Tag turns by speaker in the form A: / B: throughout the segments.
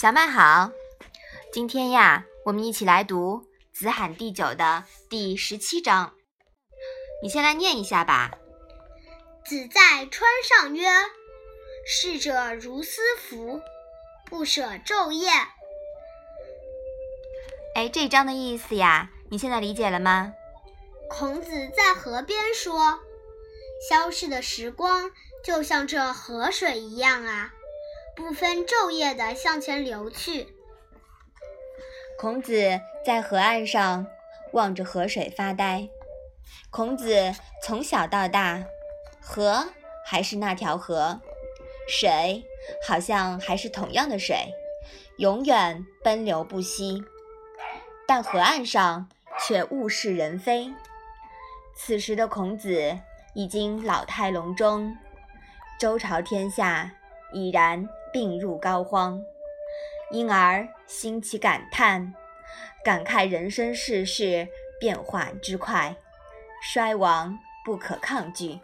A: 小麦好，今天呀，我们一起来读《子罕第九》的第十七章。你先来念一下吧。
B: 子在川上曰：“逝者如斯夫，不舍昼夜。”
A: 哎，这章的意思呀，你现在理解了吗？
B: 孔子在河边说：“消逝的时光就像这河水一样啊。”不分昼夜地向前流去。
A: 孔子在河岸上望着河水发呆。孔子从小到大，河还是那条河，水好像还是同样的水，永远奔流不息。但河岸上却物是人非。此时的孔子已经老态龙钟，周朝天下已然。病入膏肓，因而兴起感叹，感慨人生世事变化之快，衰亡不可抗拒。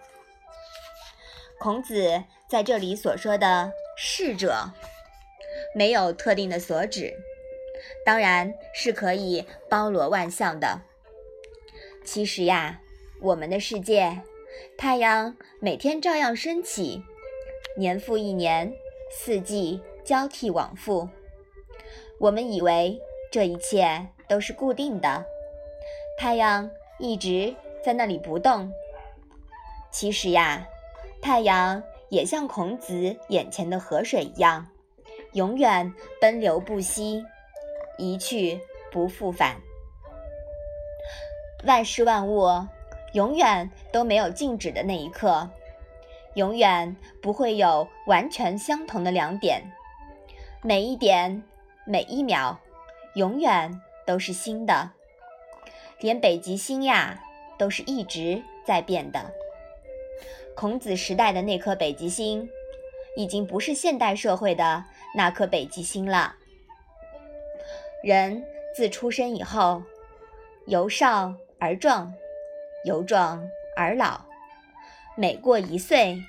A: 孔子在这里所说的“逝者”，没有特定的所指，当然是可以包罗万象的。其实呀，我们的世界，太阳每天照样升起，年复一年。四季交替往复，我们以为这一切都是固定的，太阳一直在那里不动。其实呀，太阳也像孔子眼前的河水一样，永远奔流不息，一去不复返。万事万物永远都没有静止的那一刻。永远不会有完全相同的两点，每一点、每一秒，永远都是新的。连北极星呀，都是一直在变的。孔子时代的那颗北极星，已经不是现代社会的那颗北极星了。人自出生以后，由少而壮，由壮而老。每过一岁，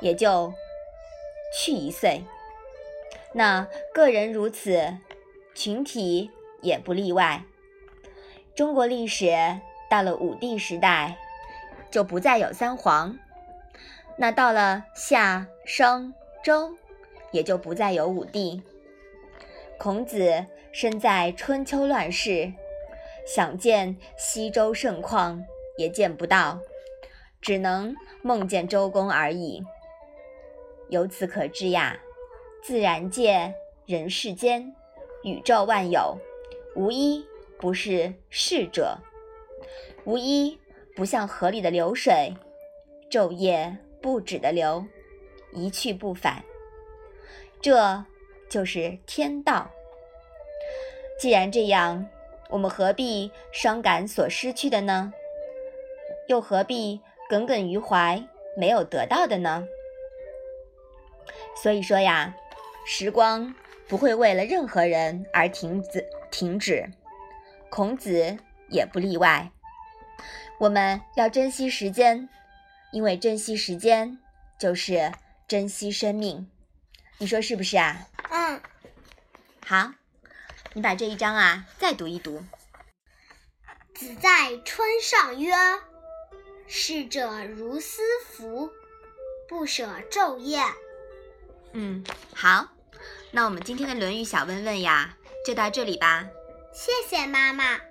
A: 也就去一岁。那个人如此，群体也不例外。中国历史到了武帝时代，就不再有三皇；那到了夏、商、周，也就不再有武帝。孔子身在春秋乱世，想见西周盛况，也见不到。只能梦见周公而已。由此可知呀，自然界、人世间、宇宙万有，无一不是逝者，无一不像河里的流水，昼夜不止的流，一去不返。这就是天道。既然这样，我们何必伤感所失去的呢？又何必？耿耿于怀，没有得到的呢。所以说呀，时光不会为了任何人而停止停止，孔子也不例外。我们要珍惜时间，因为珍惜时间就是珍惜生命。你说是不是啊？
B: 嗯。
A: 好，你把这一章啊再读一读。
B: 子在川上曰。逝者如斯夫，不舍昼夜。
A: 嗯，好，那我们今天的《论语》小问问呀，就到这里吧。
B: 谢谢妈妈。